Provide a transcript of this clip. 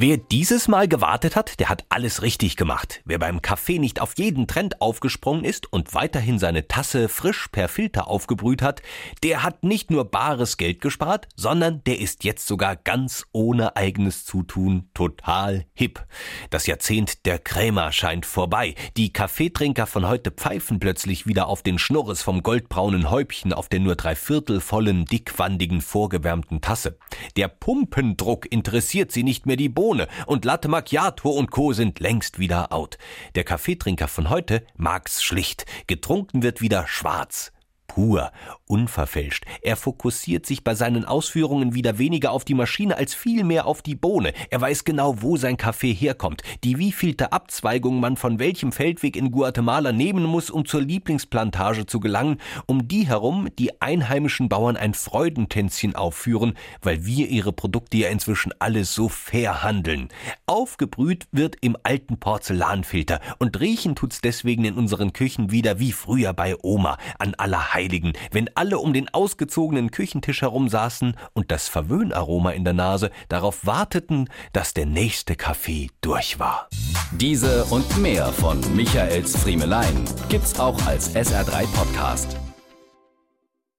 Wer dieses Mal gewartet hat, der hat alles richtig gemacht. Wer beim Kaffee nicht auf jeden Trend aufgesprungen ist und weiterhin seine Tasse frisch per Filter aufgebrüht hat, der hat nicht nur bares Geld gespart, sondern der ist jetzt sogar ganz ohne eigenes Zutun total hip. Das Jahrzehnt der Krämer scheint vorbei. Die Kaffeetrinker von heute pfeifen plötzlich wieder auf den Schnurres vom goldbraunen Häubchen auf der nur dreiviertel vollen, dickwandigen, vorgewärmten Tasse. Der Pumpendruck interessiert sie nicht mehr die Bohnen Zitrone und Latte Macchiato und Co. sind längst wieder out. Der Kaffeetrinker von heute mag's schlicht. Getrunken wird wieder schwarz pur, unverfälscht. Er fokussiert sich bei seinen Ausführungen wieder weniger auf die Maschine als vielmehr auf die Bohne. Er weiß genau, wo sein Kaffee herkommt, die wievielte Abzweigung man von welchem Feldweg in Guatemala nehmen muss, um zur Lieblingsplantage zu gelangen, um die herum die einheimischen Bauern ein Freudentänzchen aufführen, weil wir ihre Produkte ja inzwischen alle so fair handeln. Aufgebrüht wird im alten Porzellanfilter und riechen tut's deswegen in unseren Küchen wieder wie früher bei Oma an aller Heiligen, wenn alle um den ausgezogenen Küchentisch herum saßen und das Verwöhnaroma in der Nase darauf warteten, dass der nächste Kaffee durch war. Diese und mehr von Michaels Friemelein gibt's auch als SR3 Podcast.